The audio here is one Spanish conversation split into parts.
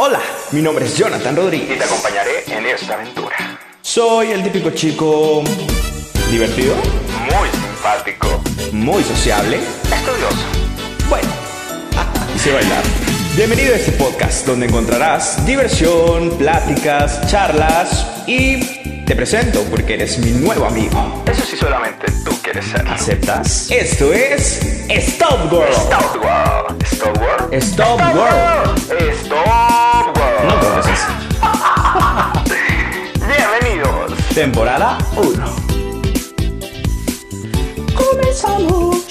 Hola, mi nombre es Jonathan Rodríguez. y te acompañaré en esta aventura. Soy el típico chico divertido, Muy simpático, muy sociable, estudioso, bueno, y sé bailar. Bienvenido a este podcast donde encontrarás diversión, pláticas, charlas y te presento porque eres mi nuevo amigo. eso sí solamente tú quieres ser. ¿Aceptas? Esto es Stop World. Stop World. Stop World. Stop World. Stop World. No toques Bienvenidos. Temporada 1. Comenzamos.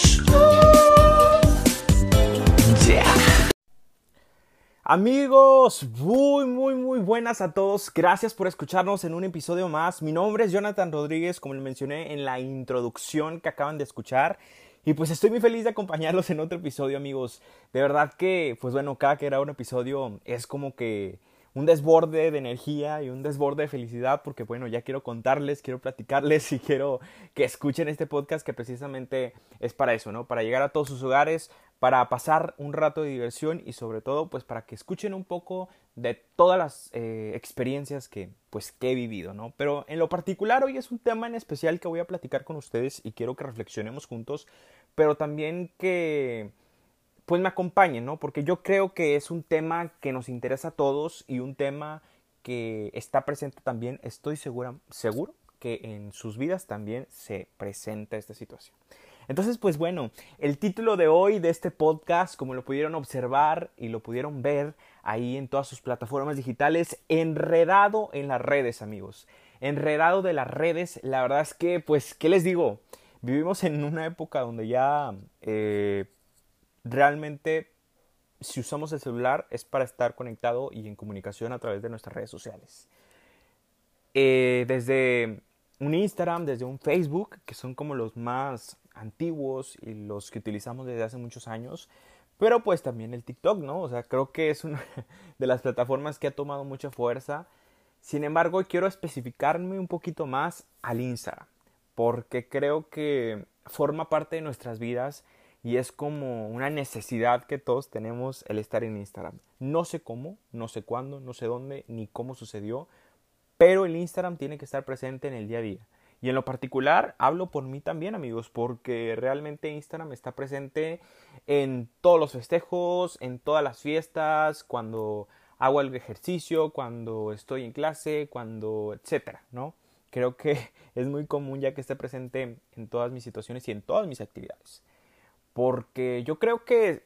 Amigos, muy, muy, muy buenas a todos. Gracias por escucharnos en un episodio más. Mi nombre es Jonathan Rodríguez, como les mencioné en la introducción que acaban de escuchar. Y pues estoy muy feliz de acompañarlos en otro episodio, amigos. De verdad que, pues bueno, cada que era un episodio es como que un desborde de energía y un desborde de felicidad porque bueno, ya quiero contarles, quiero platicarles y quiero que escuchen este podcast que precisamente es para eso, ¿no? Para llegar a todos sus hogares, para pasar un rato de diversión y sobre todo pues para que escuchen un poco de todas las eh, experiencias que pues que he vivido, ¿no? Pero en lo particular hoy es un tema en especial que voy a platicar con ustedes y quiero que reflexionemos juntos, pero también que pues me acompañen, ¿no? Porque yo creo que es un tema que nos interesa a todos y un tema que está presente también, estoy segura, seguro que en sus vidas también se presenta esta situación. Entonces, pues bueno, el título de hoy de este podcast, como lo pudieron observar y lo pudieron ver ahí en todas sus plataformas digitales, enredado en las redes, amigos. Enredado de las redes, la verdad es que, pues, ¿qué les digo? Vivimos en una época donde ya eh, realmente si usamos el celular es para estar conectado y en comunicación a través de nuestras redes sociales. Eh, desde un Instagram, desde un Facebook, que son como los más antiguos y los que utilizamos desde hace muchos años, pero pues también el TikTok, ¿no? O sea, creo que es una de las plataformas que ha tomado mucha fuerza. Sin embargo, quiero especificarme un poquito más al Instagram, porque creo que forma parte de nuestras vidas y es como una necesidad que todos tenemos el estar en Instagram. No sé cómo, no sé cuándo, no sé dónde, ni cómo sucedió, pero el Instagram tiene que estar presente en el día a día. Y en lo particular hablo por mí también, amigos, porque realmente Instagram está presente en todos los festejos, en todas las fiestas, cuando hago el ejercicio, cuando estoy en clase, cuando etcétera, ¿no? Creo que es muy común ya que esté presente en todas mis situaciones y en todas mis actividades porque yo creo que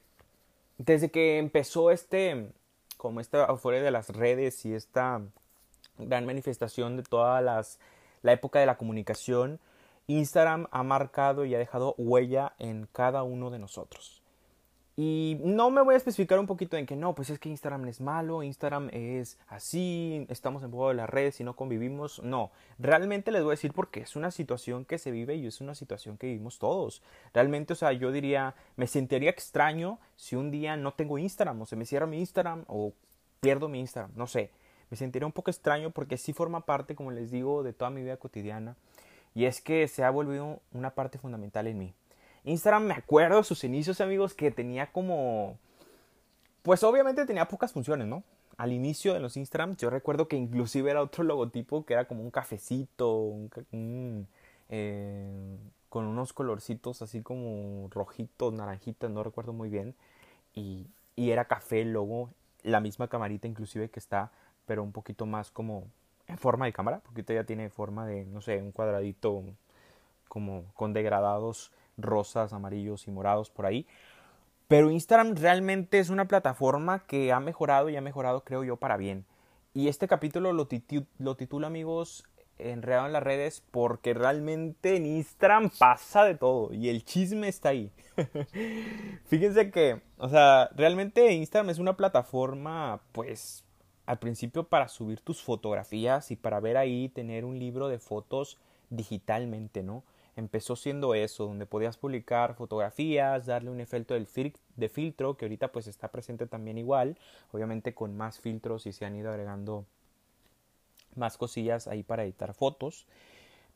desde que empezó este, como esta afuera de las redes y esta gran manifestación de todas las, la época de la comunicación, Instagram ha marcado y ha dejado huella en cada uno de nosotros. Y no me voy a especificar un poquito en que no, pues es que Instagram es malo, Instagram es así, estamos en poco de las redes y no convivimos. No, realmente les voy a decir porque es una situación que se vive y es una situación que vivimos todos. Realmente, o sea, yo diría, me sentiría extraño si un día no tengo Instagram o se me cierra mi Instagram o pierdo mi Instagram, no sé. Me sentiría un poco extraño porque sí forma parte, como les digo, de toda mi vida cotidiana. Y es que se ha volvido una parte fundamental en mí. Instagram, me acuerdo sus inicios, amigos, que tenía como... Pues obviamente tenía pocas funciones, ¿no? Al inicio de los Instagram, yo recuerdo que inclusive era otro logotipo que era como un cafecito, eh, con unos colorcitos así como rojitos, naranjitas, no recuerdo muy bien. Y, y era café el logo, la misma camarita inclusive que está, pero un poquito más como en forma de cámara, porque ya tiene forma de, no sé, un cuadradito como con degradados rosas, amarillos y morados por ahí. Pero Instagram realmente es una plataforma que ha mejorado y ha mejorado, creo yo, para bien. Y este capítulo lo, titu lo titulo, amigos, Enredado en las redes, porque realmente en Instagram pasa de todo y el chisme está ahí. Fíjense que, o sea, realmente Instagram es una plataforma, pues, al principio para subir tus fotografías y para ver ahí, tener un libro de fotos digitalmente, ¿no? Empezó siendo eso, donde podías publicar fotografías, darle un efecto de filtro, que ahorita pues está presente también igual, obviamente con más filtros y se han ido agregando más cosillas ahí para editar fotos.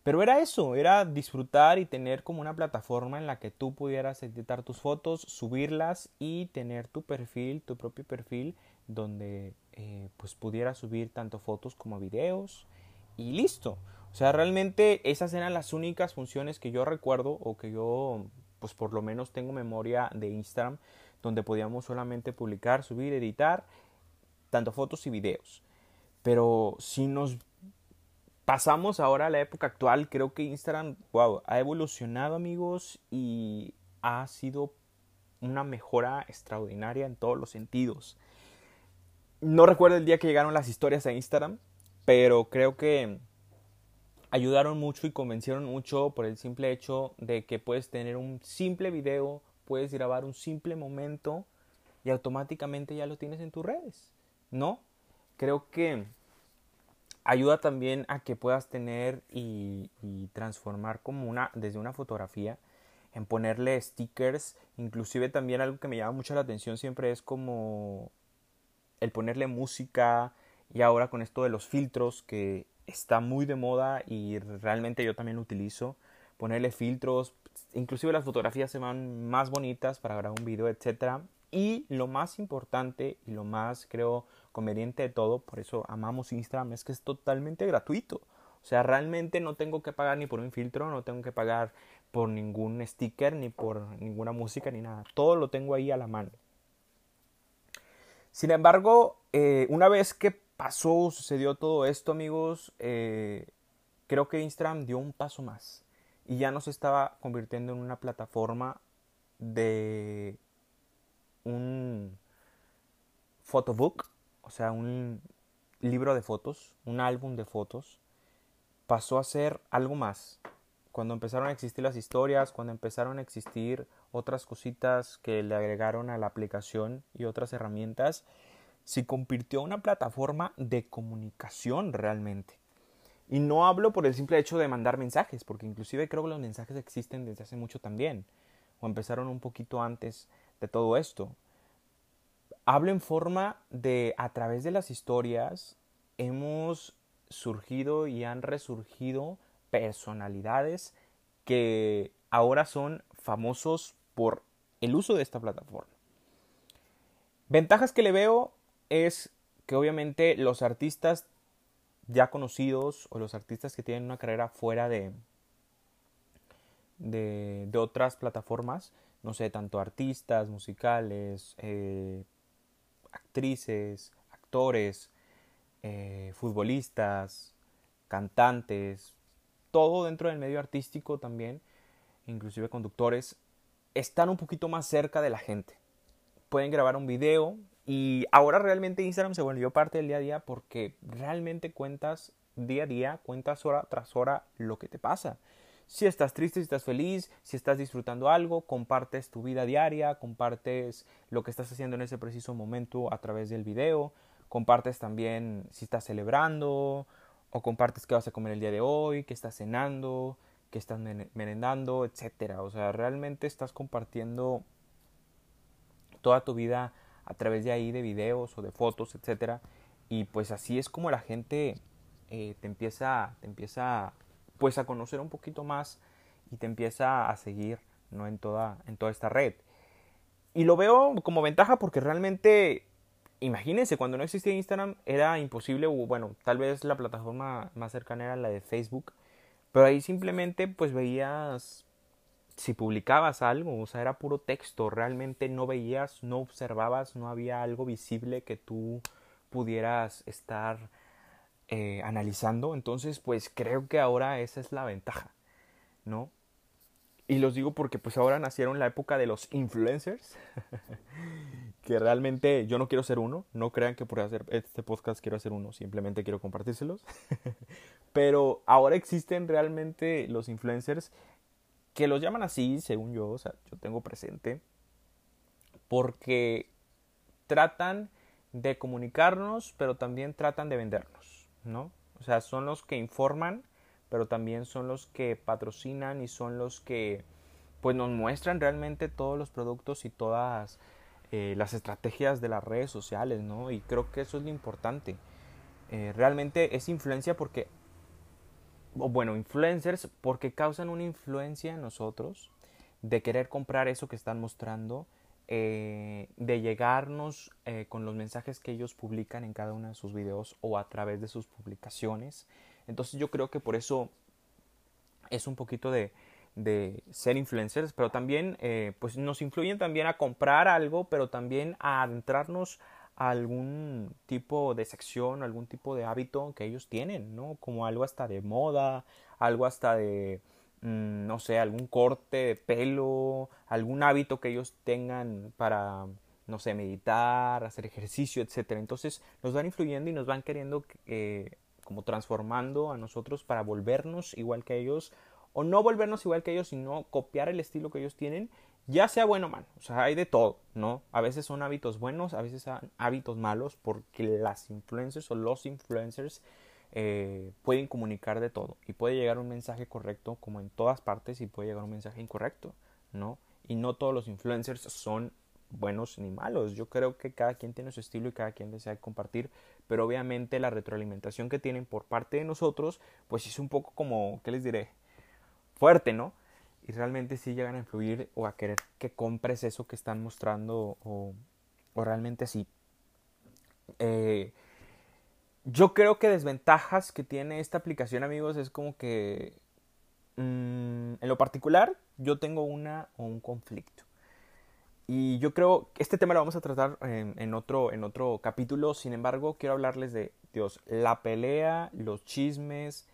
Pero era eso, era disfrutar y tener como una plataforma en la que tú pudieras editar tus fotos, subirlas y tener tu perfil, tu propio perfil, donde eh, pues pudieras subir tanto fotos como videos y listo. O sea, realmente esas eran las únicas funciones que yo recuerdo o que yo pues por lo menos tengo memoria de Instagram donde podíamos solamente publicar, subir, editar tanto fotos y videos. Pero si nos pasamos ahora a la época actual, creo que Instagram, wow, ha evolucionado amigos y ha sido una mejora extraordinaria en todos los sentidos. No recuerdo el día que llegaron las historias a Instagram, pero creo que ayudaron mucho y convencieron mucho por el simple hecho de que puedes tener un simple video, puedes grabar un simple momento y automáticamente ya lo tienes en tus redes, ¿no? Creo que ayuda también a que puedas tener y, transformar como una desde una fotografía en ponerle stickers inclusive también algo que me llama mucho la atención siempre es como el ponerle música y ahora con esto de los filtros que está muy de moda y realmente yo también lo utilizo ponerle filtros inclusive las fotografías se van más bonitas para grabar un video etcétera y lo más importante y lo más creo conveniente de todo, por eso amamos Instagram, es que es totalmente gratuito. O sea, realmente no tengo que pagar ni por un filtro, no tengo que pagar por ningún sticker, ni por ninguna música, ni nada. Todo lo tengo ahí a la mano. Sin embargo, eh, una vez que pasó, sucedió todo esto, amigos, eh, creo que Instagram dio un paso más. Y ya no se estaba convirtiendo en una plataforma de un photobook, o sea, un libro de fotos, un álbum de fotos, pasó a ser algo más. Cuando empezaron a existir las historias, cuando empezaron a existir otras cositas que le agregaron a la aplicación y otras herramientas, se convirtió en una plataforma de comunicación realmente. Y no hablo por el simple hecho de mandar mensajes, porque inclusive creo que los mensajes existen desde hace mucho también, o empezaron un poquito antes de todo esto hablo en forma de, a través de las historias, hemos surgido y han resurgido personalidades que ahora son famosos por el uso de esta plataforma. Ventajas que le veo es que obviamente los artistas ya conocidos o los artistas que tienen una carrera fuera de, de, otras plataformas, no sé, tanto artistas, musicales, eh, actrices, actores, eh, futbolistas, cantantes, todo dentro del medio artístico también, inclusive conductores, están un poquito más cerca de la gente. Pueden grabar un video y ahora realmente Instagram se volvió parte del día a día porque realmente cuentas día a día, cuentas hora tras hora lo que te pasa. Si estás triste, si estás feliz, si estás disfrutando algo, compartes tu vida diaria, compartes lo que estás haciendo en ese preciso momento a través del video, compartes también si estás celebrando o compartes qué vas a comer el día de hoy, qué estás cenando, qué estás merendando, etcétera. O sea, realmente estás compartiendo toda tu vida a través de ahí de videos o de fotos, etcétera. Y pues así es como la gente eh, te empieza, te empieza pues a conocer un poquito más y te empieza a seguir ¿no? en, toda, en toda esta red. Y lo veo como ventaja porque realmente, imagínense, cuando no existía Instagram era imposible, bueno, tal vez la plataforma más cercana era la de Facebook, pero ahí simplemente pues veías si publicabas algo, o sea, era puro texto, realmente no veías, no observabas, no había algo visible que tú pudieras estar eh, analizando. Entonces, pues creo que ahora esa es la ventaja, ¿no? Y los digo porque pues ahora nacieron la época de los influencers, que realmente yo no quiero ser uno, no crean que por hacer este podcast quiero hacer uno, simplemente quiero compartírselos. Pero ahora existen realmente los influencers que los llaman así, según yo, o sea, yo tengo presente, porque tratan de comunicarnos, pero también tratan de vendernos. ¿no? O sea, son los que informan, pero también son los que patrocinan y son los que pues nos muestran realmente todos los productos y todas eh, las estrategias de las redes sociales, ¿no? Y creo que eso es lo importante. Eh, realmente es influencia porque bueno, influencers, porque causan una influencia en nosotros de querer comprar eso que están mostrando, eh, de llegarnos eh, con los mensajes que ellos publican en cada uno de sus videos o a través de sus publicaciones. Entonces yo creo que por eso es un poquito de, de ser influencers, pero también eh, pues nos influyen también a comprar algo, pero también a adentrarnos algún tipo de sección, algún tipo de hábito que ellos tienen, ¿no? Como algo hasta de moda, algo hasta de, mm, no sé, algún corte de pelo, algún hábito que ellos tengan para, no sé, meditar, hacer ejercicio, etcétera. Entonces nos van influyendo y nos van queriendo eh, como transformando a nosotros para volvernos igual que ellos o no volvernos igual que ellos, sino copiar el estilo que ellos tienen, ya sea bueno o malo. O sea, hay de todo, ¿no? A veces son hábitos buenos, a veces son hábitos malos, porque las influencers o los influencers eh, pueden comunicar de todo. Y puede llegar un mensaje correcto, como en todas partes, y puede llegar un mensaje incorrecto, ¿no? Y no todos los influencers son buenos ni malos. Yo creo que cada quien tiene su estilo y cada quien desea compartir, pero obviamente la retroalimentación que tienen por parte de nosotros, pues es un poco como, ¿qué les diré? fuerte, ¿no? Y realmente sí llegan a influir o a querer que compres eso que están mostrando o, realmente sí. Eh, yo creo que desventajas que tiene esta aplicación, amigos, es como que mm, en lo particular yo tengo una o un conflicto. Y yo creo que este tema lo vamos a tratar en, otro, en otro capítulo. Sin embargo, quiero hablarles de, Dios, la pelea, los chismes,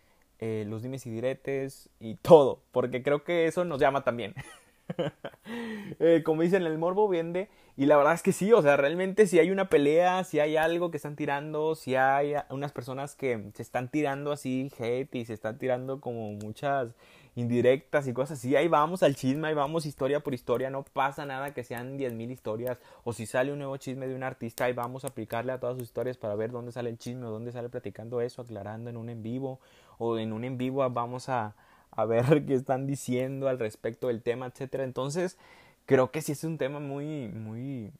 eh, los dimes y diretes y todo, porque creo que eso nos llama también. Eh, como dicen, el morbo vende y la verdad es que sí, o sea, realmente si hay una pelea, si hay algo que están tirando, si hay unas personas que se están tirando así hate y se están tirando como muchas indirectas y cosas así. Ahí vamos al chisme, ahí vamos historia por historia. No pasa nada que sean 10.000 historias. O si sale un nuevo chisme de un artista, ahí vamos a aplicarle a todas sus historias para ver dónde sale el chisme o dónde sale platicando eso, aclarando en un en vivo. O en un en vivo vamos a, a ver qué están diciendo al respecto del tema, etcétera. Entonces, creo que sí es un tema muy, muy,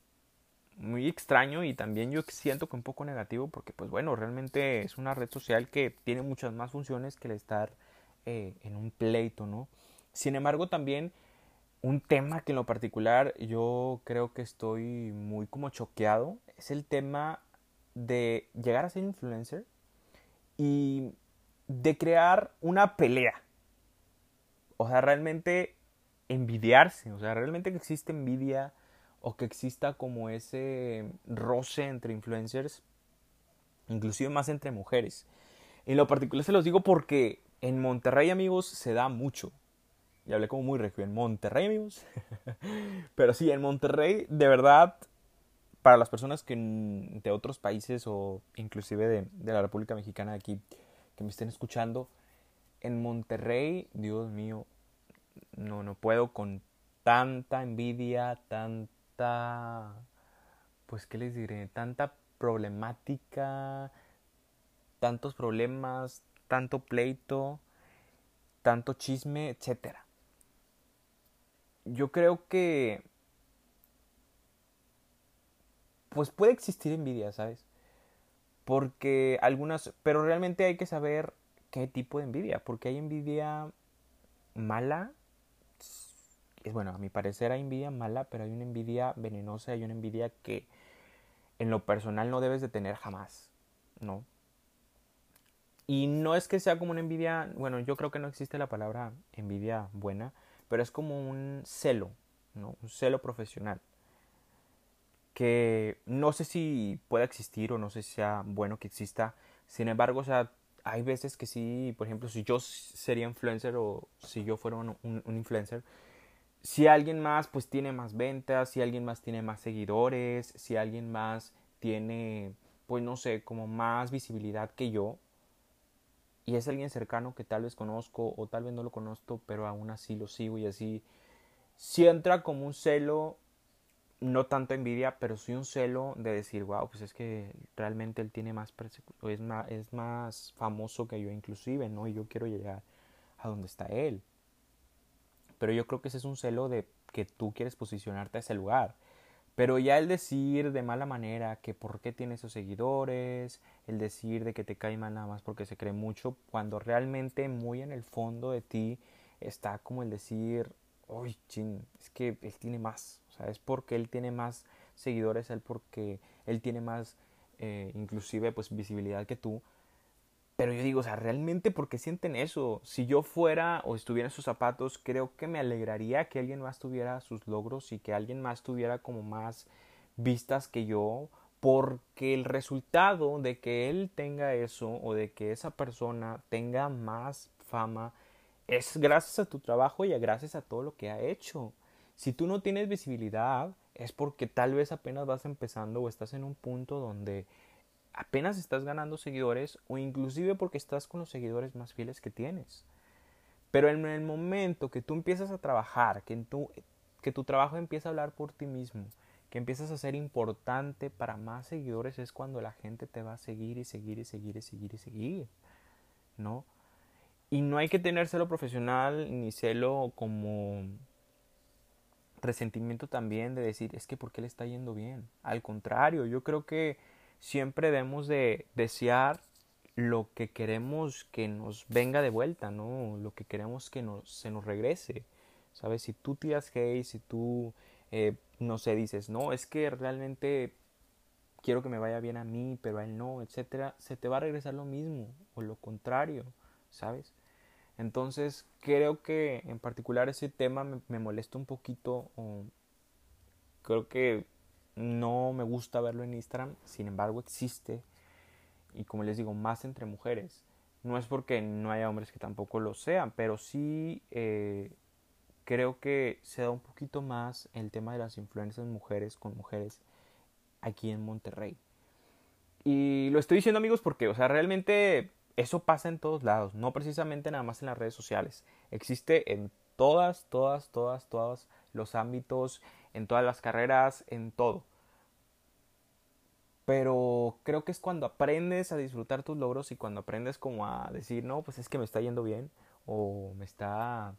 muy extraño y también yo siento que un poco negativo porque pues bueno, realmente es una red social que tiene muchas más funciones que el estar eh, en un pleito, ¿no? Sin embargo, también un tema que en lo particular yo creo que estoy muy como choqueado es el tema de llegar a ser influencer y de crear una pelea. O sea, realmente envidiarse, o sea, realmente que existe envidia o que exista como ese roce entre influencers, inclusive más entre mujeres. En lo particular se los digo porque en Monterrey, amigos, se da mucho. Y hablé como muy regio. En Monterrey, amigos. Pero sí, en Monterrey, de verdad, para las personas que de otros países o inclusive de, de la República Mexicana de aquí que me estén escuchando, en Monterrey, Dios mío, no, no puedo con tanta envidia, tanta, pues, ¿qué les diré? Tanta problemática, tantos problemas, tanto pleito, tanto chisme, etc. Yo creo que pues puede existir envidia, ¿sabes? Porque algunas, pero realmente hay que saber qué tipo de envidia, porque hay envidia mala, es bueno, a mi parecer hay envidia mala, pero hay una envidia venenosa, hay una envidia que en lo personal no debes de tener jamás, ¿no? Y no es que sea como una envidia, bueno, yo creo que no existe la palabra envidia buena, pero es como un celo, ¿no? Un celo profesional. Que no sé si pueda existir o no sé si sea bueno que exista. Sin embargo, o sea, hay veces que sí, por ejemplo, si yo sería influencer o si yo fuera un, un influencer, si alguien más pues tiene más ventas, si alguien más tiene más seguidores, si alguien más tiene, pues no sé, como más visibilidad que yo, y es alguien cercano que tal vez conozco o tal vez no lo conozco, pero aún así lo sigo y así, si entra como un celo, no tanto envidia, pero sí un celo de decir, wow, pues es que realmente él tiene más, es más, es más famoso que yo inclusive, ¿no? Y yo quiero llegar a donde está él. Pero yo creo que ese es un celo de que tú quieres posicionarte a ese lugar. Pero ya el decir de mala manera que por qué tiene esos seguidores, el decir de que te cae mal nada más porque se cree mucho, cuando realmente muy en el fondo de ti está como el decir, uy, chin, es que él tiene más, o sea, es porque él tiene más seguidores, él porque él tiene más, eh, inclusive, pues visibilidad que tú. Pero yo digo, o sea, realmente, ¿por qué sienten eso? Si yo fuera o estuviera en sus zapatos, creo que me alegraría que alguien más tuviera sus logros y que alguien más tuviera como más vistas que yo, porque el resultado de que él tenga eso o de que esa persona tenga más fama es gracias a tu trabajo y gracias a todo lo que ha hecho. Si tú no tienes visibilidad, es porque tal vez apenas vas empezando o estás en un punto donde apenas estás ganando seguidores o inclusive porque estás con los seguidores más fieles que tienes. Pero en el momento que tú empiezas a trabajar, que, tu, que tu trabajo empieza a hablar por ti mismo, que empiezas a ser importante para más seguidores, es cuando la gente te va a seguir y seguir y seguir y seguir y seguir. ¿No? Y no hay que tener celo profesional ni celo como resentimiento también de decir, es que ¿por qué le está yendo bien? Al contrario, yo creo que siempre debemos de desear lo que queremos que nos venga de vuelta, ¿no? Lo que queremos que nos, se nos regrese, ¿sabes? Si tú tiras hate, si tú, eh, no sé, dices, no, es que realmente quiero que me vaya bien a mí, pero a él no, etcétera, se te va a regresar lo mismo o lo contrario, ¿sabes? Entonces creo que en particular ese tema me, molesta un poquito o creo que no me gusta verlo en Instagram, sin embargo existe y como les digo, más entre mujeres. No es porque no haya hombres que tampoco lo sean, pero sí eh, creo que se da un poquito más el tema de las influencias mujeres con mujeres aquí en Monterrey. Y lo estoy diciendo amigos porque, o sea, realmente eso pasa en todos lados, no precisamente nada más en las redes sociales. Existe en todas, todas, todas, todos los ámbitos, en todas las carreras, en todo. Pero creo que es cuando aprendes a disfrutar tus logros y cuando aprendes como a decir, no, pues es que me está yendo bien o me está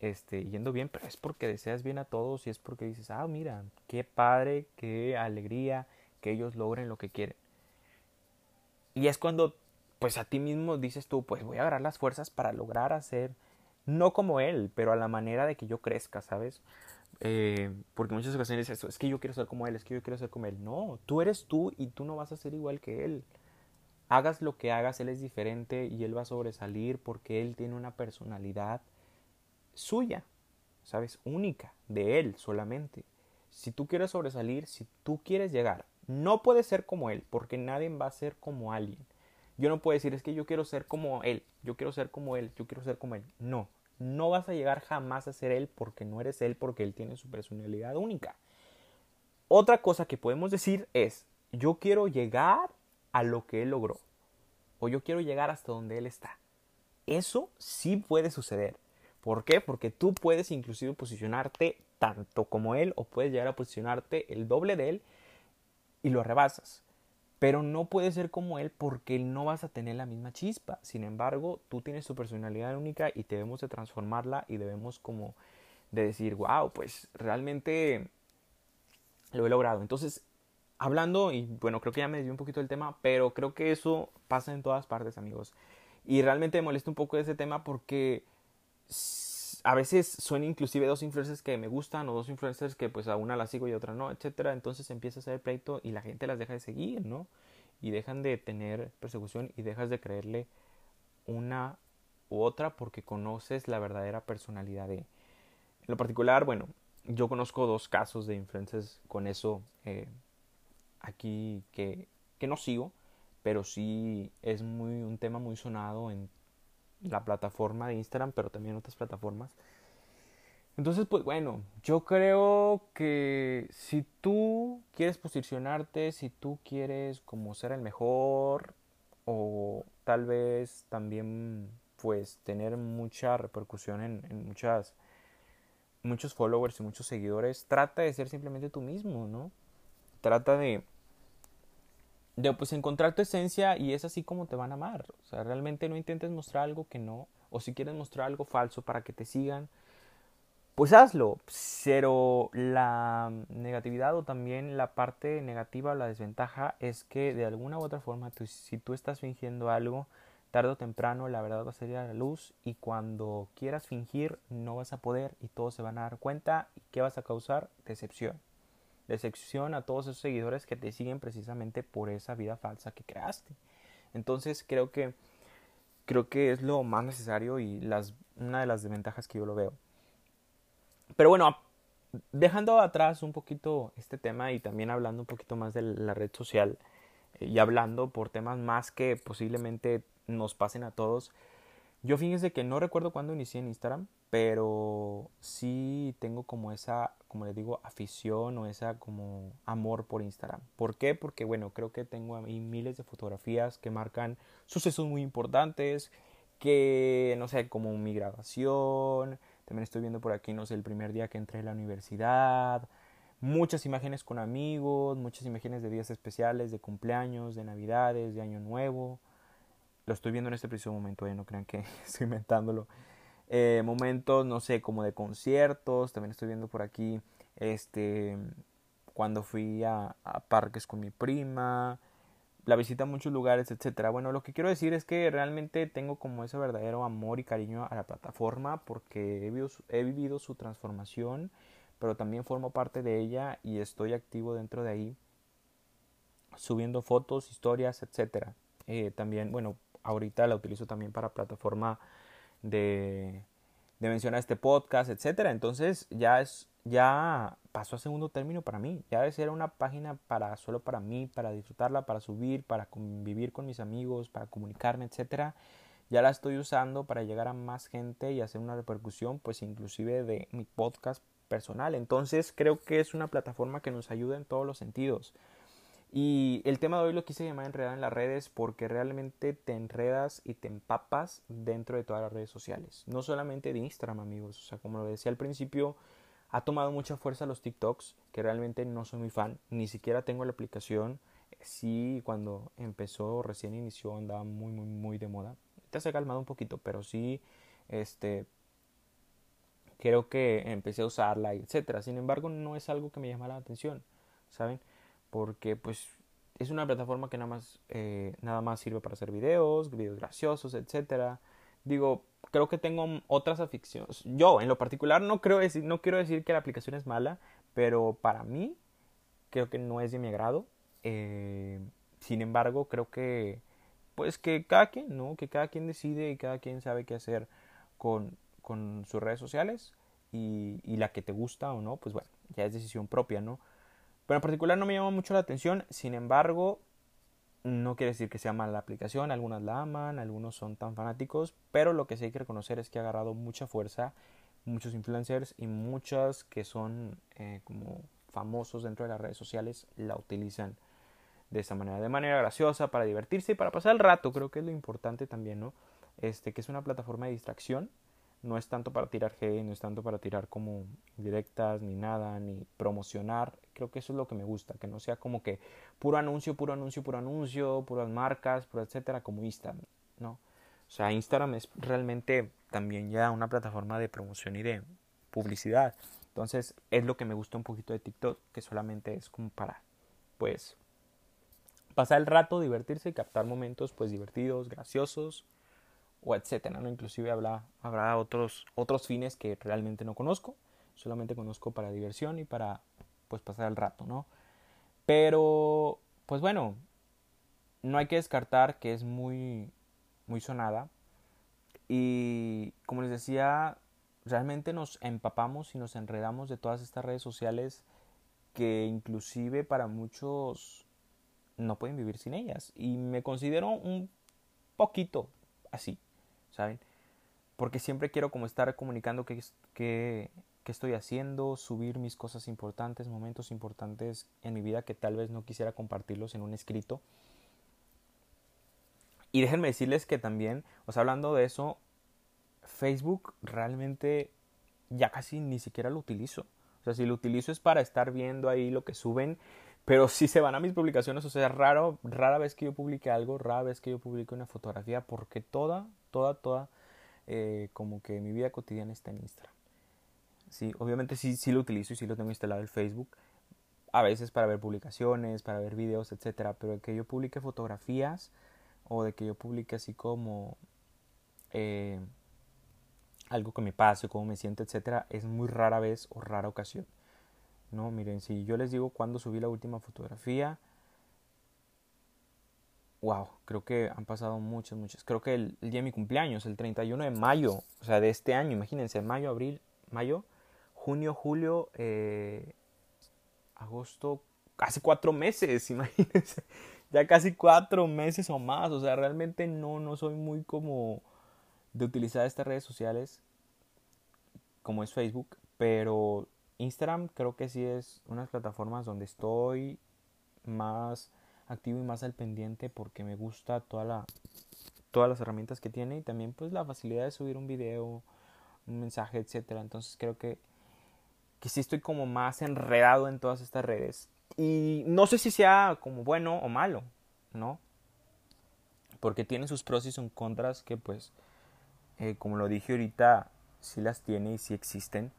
este, yendo bien, pero es porque deseas bien a todos y es porque dices, ah, mira, qué padre, qué alegría que ellos logren lo que quieren. Y es cuando, pues a ti mismo dices tú, pues voy a agarrar las fuerzas para lograr hacer, no como él, pero a la manera de que yo crezca, ¿sabes? Eh, porque muchas ocasiones es eso, es que yo quiero ser como él, es que yo quiero ser como él. No, tú eres tú y tú no vas a ser igual que él. Hagas lo que hagas, él es diferente y él va a sobresalir porque él tiene una personalidad suya, ¿sabes? Única, de él solamente. Si tú quieres sobresalir, si tú quieres llegar, no puedes ser como él, porque nadie va a ser como alguien. Yo no puedo decir, es que yo quiero ser como él, yo quiero ser como él, yo quiero ser como él. No, no vas a llegar jamás a ser él porque no eres él, porque él tiene su personalidad única. Otra cosa que podemos decir es, yo quiero llegar a lo que él logró. O yo quiero llegar hasta donde él está. Eso sí puede suceder. ¿Por qué? Porque tú puedes inclusive posicionarte tanto como él o puedes llegar a posicionarte el doble de él y lo rebasas pero no puede ser como él porque no vas a tener la misma chispa. Sin embargo, tú tienes tu personalidad única y debemos de transformarla y debemos como de decir, wow, pues realmente lo he logrado. Entonces, hablando, y bueno, creo que ya me desvió un poquito del tema, pero creo que eso pasa en todas partes, amigos. Y realmente me molesta un poco ese tema porque a veces son inclusive dos influencers que me gustan o dos influencers que pues a una la sigo y a otra no, etcétera, entonces empieza a ser pleito y la gente las deja de seguir, ¿no? Y dejan de tener persecución y dejas de creerle una u otra porque conoces la verdadera personalidad de. En lo particular, bueno, yo conozco dos casos de influencers con eso eh, aquí que, que no sigo, pero sí es muy un tema muy sonado en la plataforma de Instagram, pero también otras plataformas. Entonces, pues bueno, yo creo que si tú quieres posicionarte, si tú quieres como ser el mejor o tal vez también pues tener mucha repercusión en, muchas muchos followers y muchos seguidores, trata de ser simplemente tú mismo, ¿no? Trata de de pues encontrar tu esencia y es así como te van a amar. O sea, realmente no intentes mostrar algo que no, o si quieres mostrar algo falso para que te sigan, pues hazlo. Pero la negatividad o también la parte negativa o la desventaja es que de alguna u otra forma, si tú estás fingiendo algo, tarde o temprano la verdad va a salir a la luz y cuando quieras fingir no vas a poder y todos se van a dar cuenta y qué vas a causar decepción decepción a todos esos seguidores que te siguen precisamente por esa vida falsa que creaste. Entonces creo que creo que es lo más necesario y las, una de las desventajas que yo lo veo. Pero bueno, dejando atrás un poquito este tema y también hablando un poquito más de la red social eh, y hablando por temas más que posiblemente nos pasen a todos, yo fíjense que no recuerdo cuándo inicié en Instagram, pero sí tengo como esa, como le digo, afición o esa como amor por Instagram. ¿Por qué? Porque bueno, creo que tengo ahí miles de fotografías que marcan sucesos muy importantes, que no sé, como mi graduación, también estoy viendo por aquí, no sé, el primer día que entré a la universidad, muchas imágenes con amigos, muchas imágenes de días especiales, de cumpleaños, de navidades, de año nuevo lo estoy viendo en este preciso momento, ya no crean que estoy inventándolo. Eh, momentos, no sé, como de conciertos, también estoy viendo por aquí, este, cuando fui a, parques con mi prima, la visita a muchos lugares, etcétera. Bueno, lo que quiero decir es que realmente tengo como ese verdadero amor y cariño a la plataforma porque he vivido, he vivido su transformación, pero también formo parte de ella y estoy activo dentro de ahí, subiendo fotos, historias, etcétera. Eh, también, bueno, ahorita la utilizo también para plataforma de, de mencionar este podcast, etcétera. Entonces ya es ya pasó a segundo término para mí. Ya debe ser una página para solo para mí, para disfrutarla, para subir, para convivir con mis amigos, para comunicarme, etcétera. Ya la estoy usando para llegar a más gente y hacer una repercusión, pues inclusive de mi podcast personal. Entonces creo que es una plataforma que nos ayuda en todos los sentidos. Y el tema de hoy lo quise llamar enredar en las redes porque realmente te enredas y te empapas dentro de todas las redes sociales. No solamente de Instagram, amigos. O sea, como lo decía al principio, ha tomado mucha fuerza los TikToks, que realmente no soy muy fan. Ni siquiera tengo la aplicación. Sí, cuando empezó, recién inició, andaba muy, muy, muy de moda. Te se ha calmado un poquito, pero sí, este, creo que empecé a usarla, etcétera. Sin embargo, no es algo que me llama la atención, ¿saben? Porque pues es una plataforma que nada más, eh, nada más sirve para hacer videos, videos graciosos, etcétera. Digo, creo que tengo otras aficiones. Yo, en lo particular, no, creo decir, no quiero decir que la aplicación es mala, pero para mí creo que no es de mi agrado. Eh, sin embargo, creo que, pues que cada quien, ¿no? Que cada quien decide y cada quien sabe qué hacer con, con sus redes sociales y, y la que te gusta o no, pues bueno, ya es decisión propia, ¿no? Pero en particular no me llama mucho la atención, sin embargo, no quiere decir que sea mala la aplicación, algunas la aman, algunos son tan fanáticos, pero lo que sí hay que reconocer es que ha agarrado mucha fuerza, muchos influencers y muchas que son eh, como famosos dentro de las redes sociales la utilizan de esa manera, de manera graciosa, para divertirse y para pasar el rato, creo que es lo importante también, ¿no? Este, que es una plataforma de distracción, no es tanto para tirar hate, no es tanto para tirar como directas ni nada, ni promocionar. Creo que eso es lo que me gusta, que no sea como que puro anuncio, puro anuncio, puro anuncio, puras marcas, puro etcétera, como Instagram, ¿no? O sea, Instagram es realmente también ya una plataforma de promoción y de publicidad. Entonces, es lo que me gusta un poquito de TikTok, que solamente es como para, pues, pasar el rato, divertirse y captar momentos, pues, divertidos, graciosos, o etcétera, ¿no? Inclusive habrá, habrá otros, otros fines que realmente no conozco, solamente conozco para diversión y para pues pasar el rato, ¿no? Pero, pues bueno, no hay que descartar que es muy, muy sonada y como les decía, realmente nos empapamos y nos enredamos de todas estas redes sociales que inclusive para muchos no pueden vivir sin ellas y me considero un poquito así ¿saben? Porque siempre quiero como estar comunicando qué, qué, estoy haciendo, subir mis cosas importantes, momentos importantes en mi vida que tal vez no quisiera compartirlos en un escrito. Y déjenme decirles que también, o sea, hablando de eso, Facebook realmente ya casi ni siquiera lo utilizo. O sea, si lo utilizo es para estar viendo ahí lo que suben, pero si se van a mis publicaciones, o sea, raro, rara vez que yo publique algo, rara vez que yo publique una fotografía, porque toda, toda, toda, eh, como que mi vida cotidiana está en Instagram. sí, obviamente sí, sí lo utilizo y sí lo tengo instalado el Facebook. A veces para ver publicaciones, para ver videos, etcétera. Pero que yo publique fotografías o de que yo publique así como eh, algo que me pase, cómo me siento, etcétera, es muy rara vez o rara ocasión. No, miren, si yo les digo cuándo subí la última fotografía, wow, creo que han pasado muchas, muchas. Creo que el, día de mi cumpleaños, el 31 de mayo, o sea, de este año, imagínense, mayo, abril, mayo, junio, julio, eh, agosto, casi cuatro meses, imagínense. Ya casi cuatro meses o más. O sea, realmente no, no soy muy como de utilizar estas redes sociales como es Facebook. Pero Instagram creo que sí es unas plataformas donde estoy más activo y más al pendiente porque me gusta toda la, todas las herramientas que tiene y también pues la facilidad de subir un video, un mensaje, etcétera. Entonces creo que, que sí estoy como más enredado en todas estas redes. Y no sé si sea como bueno o malo, ¿no? Porque tiene sus pros y sus contras que pues, eh, como lo dije ahorita, sí las tiene y sí existen.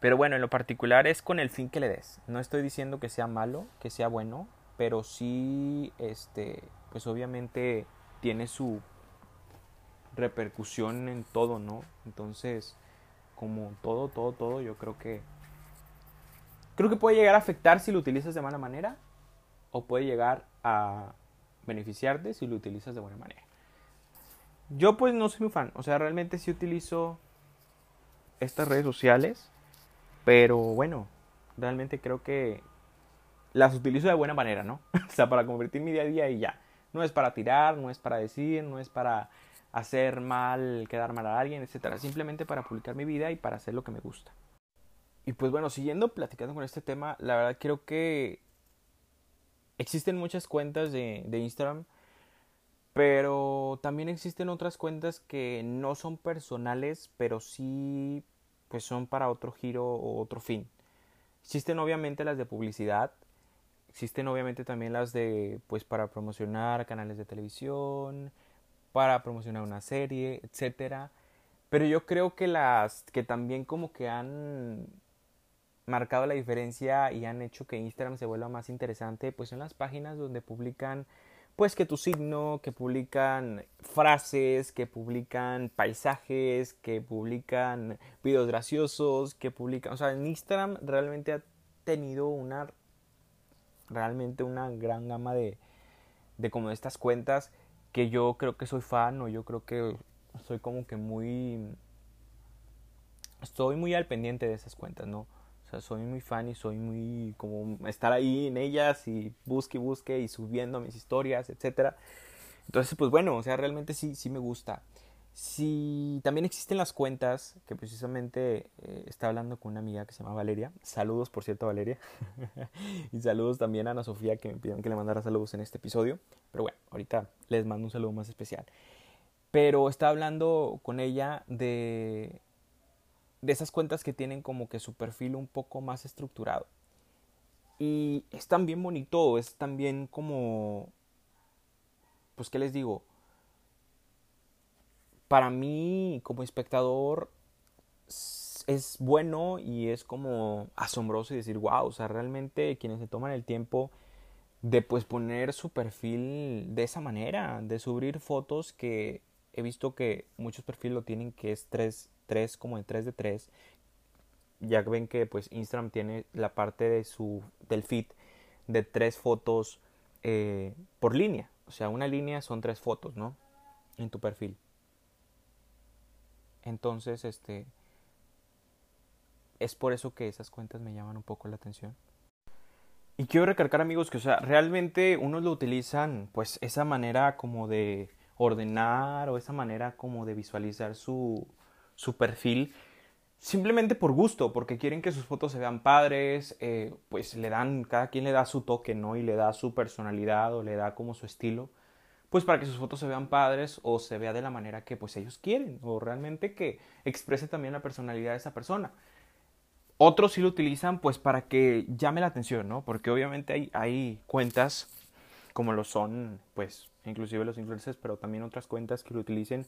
Pero bueno, en lo particular es con el fin que le des. No estoy diciendo que sea malo, que sea bueno, pero sí, este, pues obviamente tiene su repercusión en todo, ¿no? Entonces, como todo, todo, todo, yo creo que creo que puede llegar a afectar si lo utilizas de mala manera o puede llegar a beneficiarte si lo utilizas de buena manera. Yo pues no soy muy fan, o sea, realmente sí utilizo estas redes sociales, pero bueno, realmente creo que las utilizo de buena manera, ¿no? o sea, para convertir mi día a día y ya. No es para tirar, no es para decir, no es para hacer mal, quedar mal a alguien, etcétera. Simplemente para publicar mi vida y para hacer lo que me gusta. Y pues bueno, siguiendo platicando con este tema, la verdad creo que existen muchas cuentas de, de Instagram, pero también existen otras cuentas que no son personales, pero sí pues son para otro giro o otro fin. Existen obviamente las de publicidad, Existen obviamente también las de, pues, para promocionar canales de televisión, para promocionar una serie, etcétera. Pero yo creo que las que también como que han marcado la diferencia y han hecho que Instagram se vuelva más interesante, pues son las páginas donde publican pues que tu signo, que publican frases, que publican paisajes, que publican videos graciosos, que publican, o sea, en Instagram realmente ha tenido una realmente una gran gama de, de como estas cuentas que yo creo que soy fan o yo creo que soy como que muy estoy muy al pendiente de esas cuentas, ¿no? O sea, soy muy fan y soy muy como estar ahí en ellas y busque y busque y subiendo mis historias, etcétera. Entonces, pues bueno, o sea, realmente sí, sí me gusta. Si también existen las cuentas, que precisamente eh, está hablando con una amiga que se llama Valeria. Saludos, por cierto, Valeria. y saludos también a Ana Sofía, que me pidieron que le mandara saludos en este episodio. Pero bueno, ahorita les mando un saludo más especial. Pero está hablando con ella de, de esas cuentas que tienen como que su perfil un poco más estructurado. Y es también bonito, es también como... Pues, ¿qué les digo? Para mí como espectador es bueno y es como asombroso y decir, wow, o sea, realmente quienes se toman el tiempo de pues poner su perfil de esa manera, de subir fotos que he visto que muchos perfiles lo tienen que es 3, 3 como de 3 de 3. Ya ven que pues Instagram tiene la parte de su del feed de tres fotos eh, por línea. O sea, una línea son tres fotos, ¿no? En tu perfil. Entonces, este, es por eso que esas cuentas me llaman un poco la atención. Y quiero recalcar amigos que, o sea, realmente unos lo utilizan, pues, esa manera como de ordenar o esa manera como de visualizar su, su perfil simplemente por gusto, porque quieren que sus fotos se vean padres, eh, pues le dan, cada quien le da su toque, ¿no? Y le da su personalidad o le da como su estilo pues para que sus fotos se vean padres o se vea de la manera que pues ellos quieren o realmente que exprese también la personalidad de esa persona. Otros sí lo utilizan pues para que llame la atención, ¿no? Porque obviamente hay, hay cuentas como lo son pues inclusive los influencers, pero también otras cuentas que lo utilicen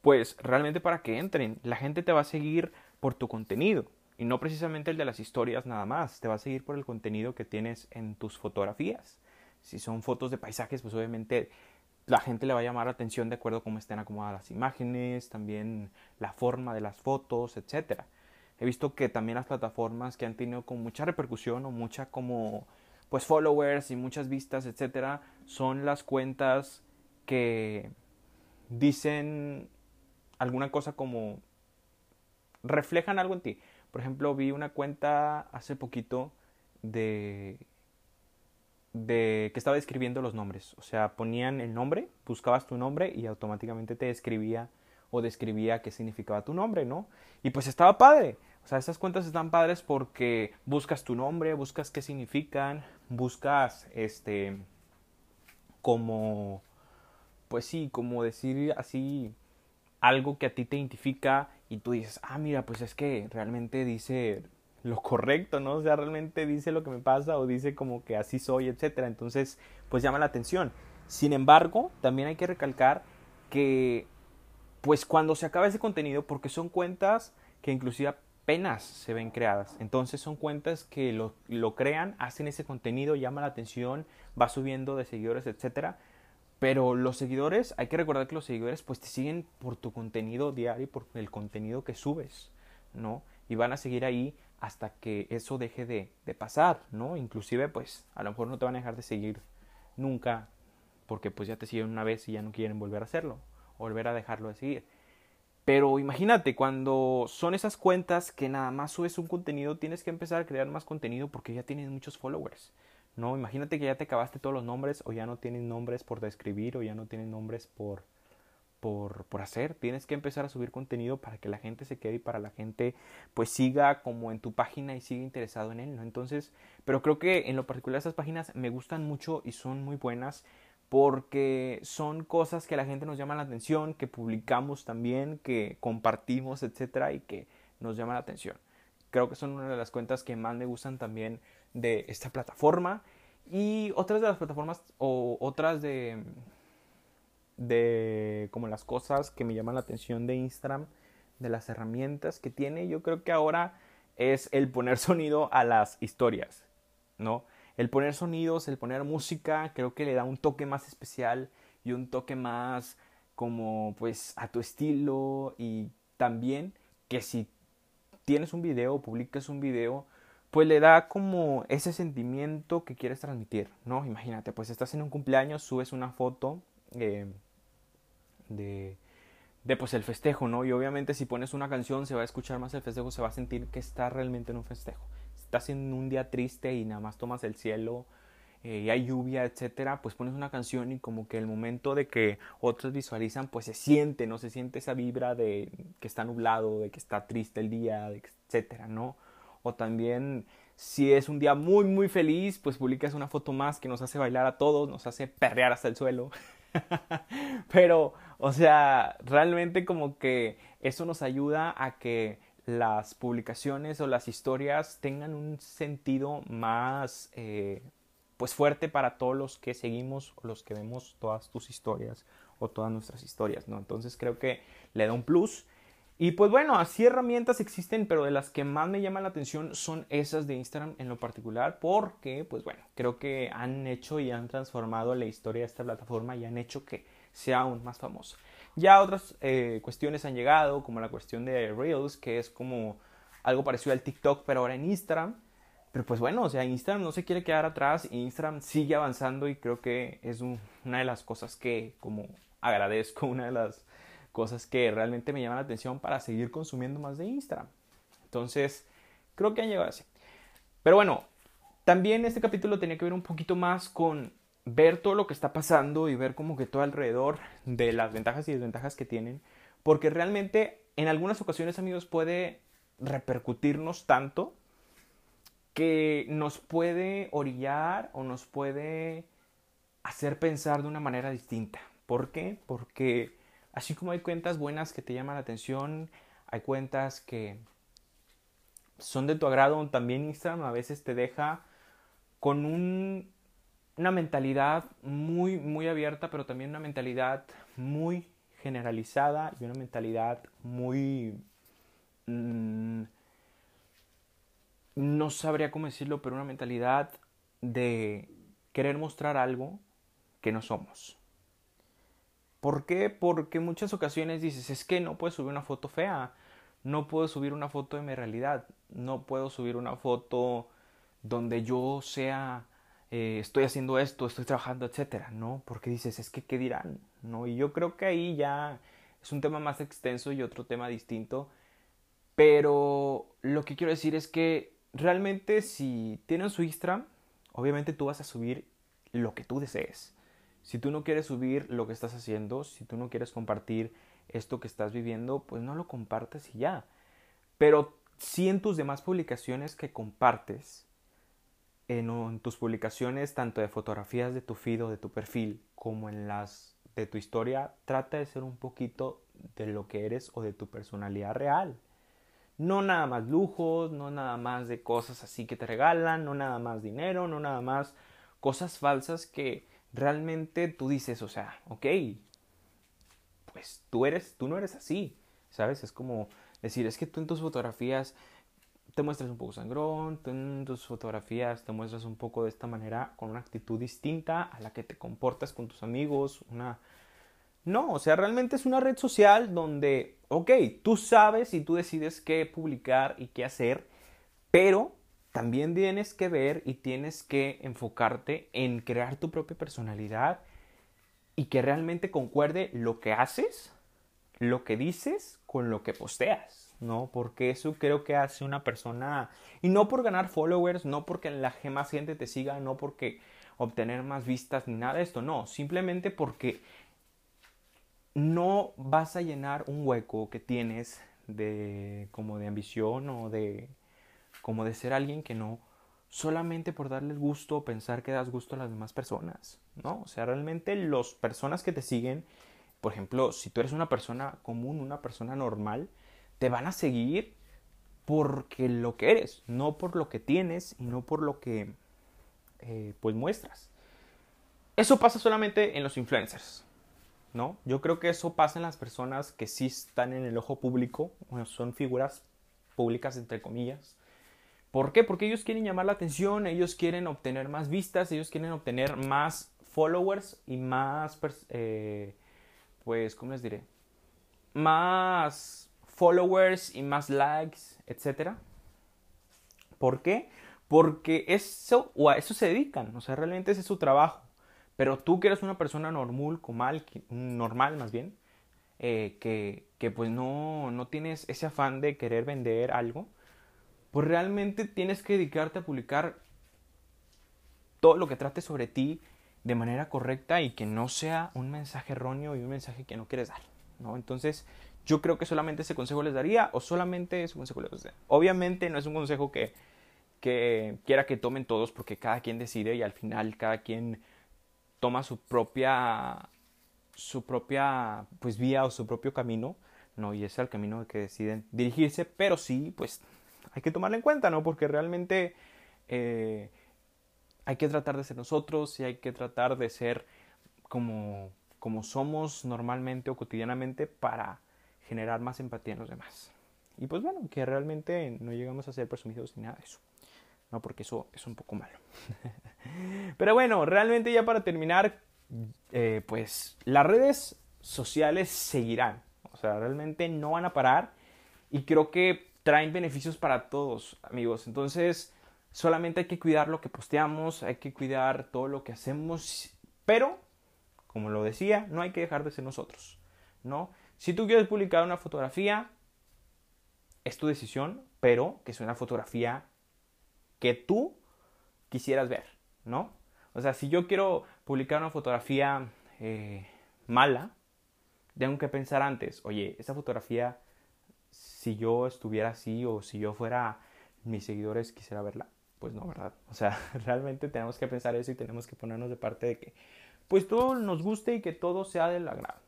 pues realmente para que entren. La gente te va a seguir por tu contenido y no precisamente el de las historias nada más. Te va a seguir por el contenido que tienes en tus fotografías. Si son fotos de paisajes, pues obviamente la gente le va a llamar la atención de acuerdo a cómo estén acomodadas las imágenes, también la forma de las fotos, etcétera. He visto que también las plataformas que han tenido con mucha repercusión o mucha como pues followers y muchas vistas, etcétera, son las cuentas que dicen alguna cosa como reflejan algo en ti. Por ejemplo, vi una cuenta hace poquito de de que estaba describiendo los nombres. O sea, ponían el nombre, buscabas tu nombre y automáticamente te describía o describía qué significaba tu nombre, ¿no? Y pues estaba padre. O sea, esas cuentas están padres porque buscas tu nombre, buscas qué significan, buscas este como pues sí, como decir así algo que a ti te identifica y tú dices, "Ah, mira, pues es que realmente dice lo correcto, ¿no? O sea, realmente dice lo que me pasa o dice como que así soy, etcétera. Entonces, pues llama la atención. Sin embargo, también hay que recalcar que pues cuando se acaba ese contenido, porque son cuentas que inclusive apenas se ven creadas. Entonces son cuentas que lo, lo crean, hacen ese contenido, llama la atención, va subiendo de seguidores, etcétera. Pero los seguidores, hay que recordar que los seguidores pues te siguen por tu contenido diario, por el contenido que subes, ¿no? Y van a seguir ahí hasta que eso deje de, pasar, ¿no? Inclusive, pues, a lo mejor no te van a dejar de seguir nunca, porque pues ya te siguen una vez y ya no quieren volver a hacerlo, volver a dejarlo de seguir. Pero imagínate, cuando son esas cuentas que nada más subes un contenido, tienes que empezar a crear más contenido porque ya tienes muchos followers. No, imagínate que ya te acabaste todos los nombres o ya no tienes nombres por describir o ya no tienes nombres por por, por hacer. Tienes que empezar a subir contenido para que la gente se quede y para la gente pues siga como en tu página y siga interesado en él, ¿no? Entonces, pero creo que en lo particular esas páginas me gustan mucho y son muy buenas porque son cosas que a la gente nos llama la atención, que publicamos también, que compartimos, etcétera, y que nos llama la atención. Creo que son una de las cuentas que más me gustan también de esta plataforma. Y otras de las plataformas o otras de, de como las cosas que me llaman la atención de Instagram, de las herramientas que tiene, yo creo que ahora es el poner sonido a las historias, ¿no? El poner sonidos, el poner música, creo que le da un toque más especial y un toque más como pues a tu estilo y también que si tienes un video, publicas un video, pues le da como ese sentimiento que quieres transmitir, ¿no? Imagínate, pues estás en un cumpleaños, subes una foto eh, de, de pues el festejo, ¿no? Y obviamente si pones una canción se va a escuchar más el festejo, se va a sentir que está realmente en un festejo. Si estás en un día triste y nada más tomas el cielo eh, y hay lluvia, etcétera, pues pones una canción y como que el momento de que otros visualizan, pues se siente, ¿no? Se siente esa vibra de que está nublado, de que está triste el día, etcétera, ¿no? O también si es un día muy muy feliz, pues publicas una foto más que nos hace bailar a todos, nos hace perrear hasta el suelo. Pero, o sea, realmente como que eso nos ayuda a que las publicaciones o las historias tengan un sentido más eh, pues fuerte para todos los que seguimos o los que vemos todas tus historias o todas nuestras historias, ¿no? Entonces creo que le da un plus y pues bueno, así herramientas existen, pero de las que más me llaman la atención son esas de Instagram en lo particular, porque pues bueno, creo que han hecho y han transformado la historia de esta plataforma y han hecho que sea aún más famosa. Ya otras eh, cuestiones han llegado, como la cuestión de Reels, que es como algo parecido al TikTok, pero ahora en Instagram. Pero pues bueno, o sea, Instagram no se quiere quedar atrás, Instagram sigue avanzando y creo que es una de las cosas que como agradezco, una de las cosas que realmente me llaman la atención para seguir consumiendo más de Instagram. Entonces, creo que han llegado así. Pero bueno, también este capítulo tenía que ver un poquito más con ver todo lo que está pasando y ver como que todo alrededor de las ventajas y desventajas que tienen, porque realmente en algunas ocasiones, amigos, puede repercutirnos tanto que nos puede orillar o nos puede hacer pensar de una manera distinta. ¿Por qué? Porque Así como hay cuentas buenas que te llaman la atención, hay cuentas que son de tu agrado, también Instagram a veces te deja con un, una mentalidad muy, muy abierta, pero también una mentalidad muy generalizada y una mentalidad muy... mm, no sabría cómo decirlo, pero una mentalidad de querer mostrar algo que no somos. ¿Por qué? Porque muchas ocasiones dices, es que no puedo subir una foto fea, no puedo subir una foto de mi realidad, no puedo subir una foto donde yo sea, eh, estoy haciendo esto, estoy trabajando, etcétera, ¿no? Porque dices, es que, ¿qué dirán? ¿No? Y yo creo que ahí ya es un tema más extenso y otro tema distinto, pero lo que quiero decir es que realmente si tienes su Instagram, obviamente tú vas a subir lo que tú desees. Si tú no quieres subir lo que estás haciendo, si tú no quieres compartir esto que estás viviendo, pues no lo compartas y ya. Pero si en tus demás publicaciones que compartes, en, tus publicaciones tanto de fotografías de tu feed o de tu perfil como en las de tu historia, trata de ser un poquito de lo que eres o de tu personalidad real. No nada más lujos, no nada más de cosas así que te regalan, no nada más dinero, no nada más cosas falsas que realmente tú dices, o sea, ok, pues tú eres, tú no eres así, ¿sabes? Es como decir, es que tú en tus fotografías te muestras un poco sangrón, en tus fotografías te muestras un poco de esta manera, con una actitud distinta a la que te comportas con tus amigos, una... No, o sea, realmente es una red social donde, ok, tú sabes y tú decides qué publicar y qué hacer, pero también tienes que ver y tienes que enfocarte en crear tu propia personalidad y que realmente concuerde lo que haces, lo que dices con lo que posteas, ¿no? Porque eso creo que hace una persona, y no por ganar followers, no porque la más gente te siga, no porque obtener más vistas ni nada de esto, no, simplemente porque no vas a llenar un hueco que tienes de como de ambición o de como de ser alguien que no solamente por darles gusto o pensar que das gusto a las demás personas, ¿no? O sea, realmente las personas que te siguen, por ejemplo, si tú eres una persona común, una persona normal, te van a seguir porque lo que eres, no por lo que tienes y no por lo que eh, pues muestras. Eso pasa solamente en los influencers, ¿no? Yo creo que eso pasa en las personas que sí están en el ojo público, bueno, son figuras públicas entre comillas, ¿Por qué? Porque ellos quieren llamar la atención, ellos quieren obtener más vistas, ellos quieren obtener más followers y más, eh, pues, ¿cómo les diré? Más followers y más likes, etc. ¿Por qué? Porque eso, o a eso se dedican, o sea, realmente ese es su trabajo. Pero tú que eres una persona normal, comal, normal más bien, eh, que, que pues no, no tienes ese afán de querer vender algo, pues realmente tienes que dedicarte a publicar todo lo que trate sobre ti de manera correcta y que no sea un mensaje erróneo y un mensaje que no quieres dar, ¿no? Entonces, yo creo que solamente ese consejo les daría o solamente ese consejo les daría. Obviamente no es un consejo que, que quiera que tomen todos porque cada quien decide y al final cada quien toma su propia su propia pues vía o su propio camino, ¿no? Y es el camino que deciden dirigirse, pero sí, pues hay que tomarla en cuenta, ¿no? Porque realmente eh, hay que tratar de ser nosotros y hay que tratar de ser como, como somos normalmente o cotidianamente para generar más empatía en los demás. Y pues bueno, que realmente no llegamos a ser presumidos ni nada de eso. No, porque eso es un poco malo. Pero bueno, realmente ya para terminar, eh, pues las redes sociales seguirán. O sea, realmente no van a parar. Y creo que traen beneficios para todos, amigos. Entonces, solamente hay que cuidar lo que posteamos, hay que cuidar todo lo que hacemos, pero, como lo decía, no hay que dejar de ser nosotros, ¿no? Si tú quieres publicar una fotografía, es tu decisión, pero que sea una fotografía que tú quisieras ver, ¿no? O sea, si yo quiero publicar una fotografía eh, mala, tengo que pensar antes, oye, esa fotografía si yo estuviera así o si yo fuera mis seguidores quisiera verla. Pues no, ¿verdad? O sea, realmente tenemos que pensar eso y tenemos que ponernos de parte de que pues todo nos guste y que todo sea del agrado,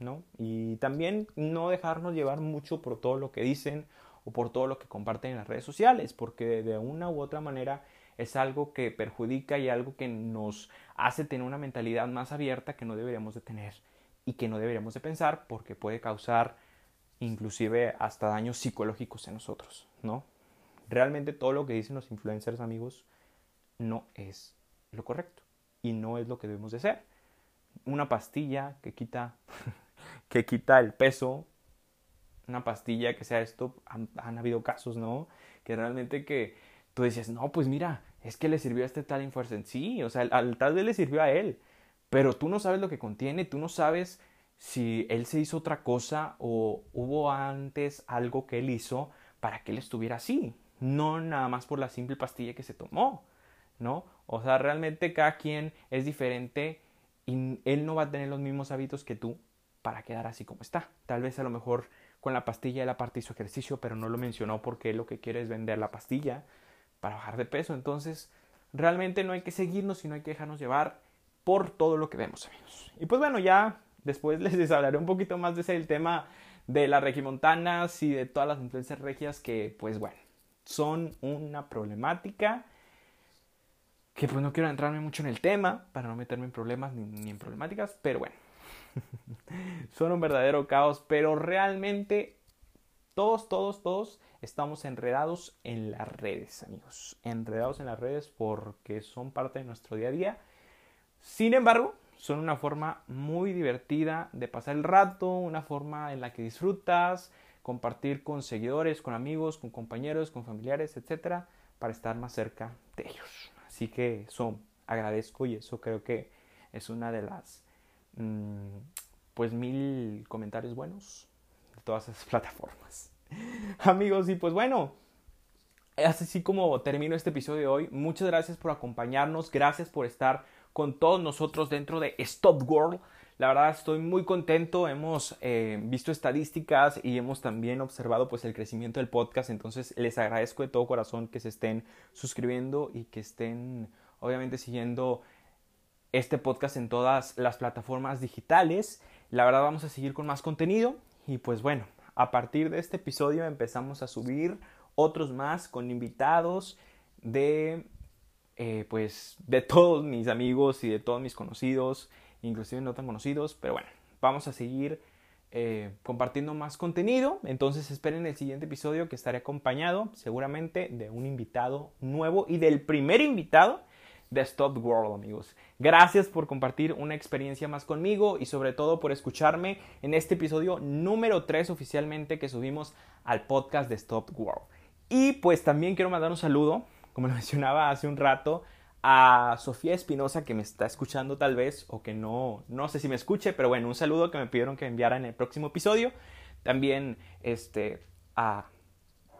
¿no? Y también no dejarnos llevar mucho por todo lo que dicen o por todo lo que comparten en las redes sociales, porque de una u otra manera es algo que perjudica y algo que nos hace tener una mentalidad más abierta que no deberíamos de tener y que no deberíamos de pensar porque puede causar inclusive hasta daños psicológicos en nosotros, ¿no? Realmente todo lo que dicen los influencers, amigos, no es lo correcto y no es lo que debemos de hacer. Una pastilla que quita que quita el peso, una pastilla que sea esto, han, han habido casos, ¿no? Que realmente que tú dices, no, pues mira, es que le sirvió a este tal influencer. Sí, o sea, al, tal vez le sirvió a él, pero tú no sabes lo que contiene, tú no sabes si él se hizo otra cosa o hubo antes algo que él hizo para que él estuviera así, no nada más por la simple pastilla que se tomó, ¿no? O sea, realmente cada quien es diferente y él no va a tener los mismos hábitos que tú para quedar así como está. Tal vez a lo mejor con la pastilla él aparte hizo ejercicio, pero no lo mencionó porque lo que quiere es vender la pastilla para bajar de peso. Entonces, realmente no hay que seguirnos, sino hay que dejarnos llevar por todo lo que vemos, amigos. Y pues bueno, ya después les hablaré un poquito más de ese el tema de las regimontanas y de todas las influencias regias que, pues bueno, son una problemática que pues no quiero entrarme mucho en el tema para no meterme en problemas ni, ni en problemáticas, pero bueno, son un verdadero caos, pero realmente todos, todos, todos estamos enredados en las redes, amigos. Enredados en las redes porque son parte de nuestro día a día. Sin embargo, son una forma muy divertida de pasar el rato, una forma en la que disfrutas, compartir con seguidores, con amigos, con compañeros, con familiares, etcétera, para estar más cerca de ellos. Así que eso agradezco y eso creo que es una de las pues mil comentarios buenos de todas esas plataformas. Amigos, y pues bueno, así como termino este episodio de hoy. Muchas gracias por acompañarnos, gracias por estar con todos nosotros dentro de Stop World. La verdad estoy muy contento, hemos eh, visto estadísticas y hemos también observado pues el crecimiento del podcast, entonces les agradezco de todo corazón que se estén suscribiendo y que estén obviamente siguiendo este podcast en todas las plataformas digitales. La verdad vamos a seguir con más contenido y pues bueno, a partir de este episodio empezamos a subir otros más con invitados de eh, pues de todos mis amigos y de todos mis conocidos, inclusive no tan conocidos, pero bueno, vamos a seguir eh, compartiendo más contenido. Entonces esperen el siguiente episodio que estaré acompañado seguramente de un invitado nuevo y del primer invitado de Stop World, amigos. Gracias por compartir una experiencia más conmigo y sobre todo por escucharme en este episodio número 3 oficialmente que subimos al podcast de Stop World. Y pues también quiero mandar un saludo, como lo mencionaba hace un rato, a Sofía Espinosa que me está escuchando tal vez o que no, no sé si me escuche, pero bueno, un saludo que me pidieron que enviara en el próximo episodio. También este, a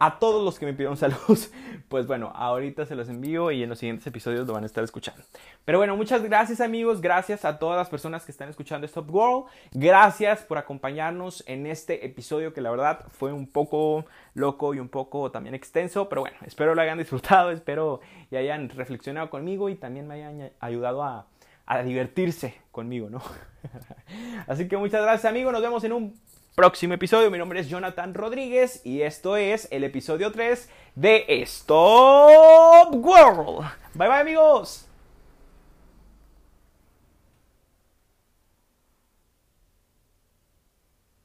a todos los que me pidieron saludos, pues bueno, ahorita se los envío y en los siguientes episodios lo van a estar escuchando. Pero bueno, muchas gracias amigos, gracias a todas las personas que están escuchando Stop World, gracias por acompañarnos en este episodio que la verdad fue un poco loco y un poco también extenso, pero bueno, espero lo hayan disfrutado, espero y hayan reflexionado conmigo y también me hayan ayudado a, a divertirse conmigo, ¿no? Así que muchas gracias amigos, nos vemos en un próximo episodio. Mi nombre es Jonathan Rodríguez y esto es el episodio 3 de Stop World. Bye bye amigos.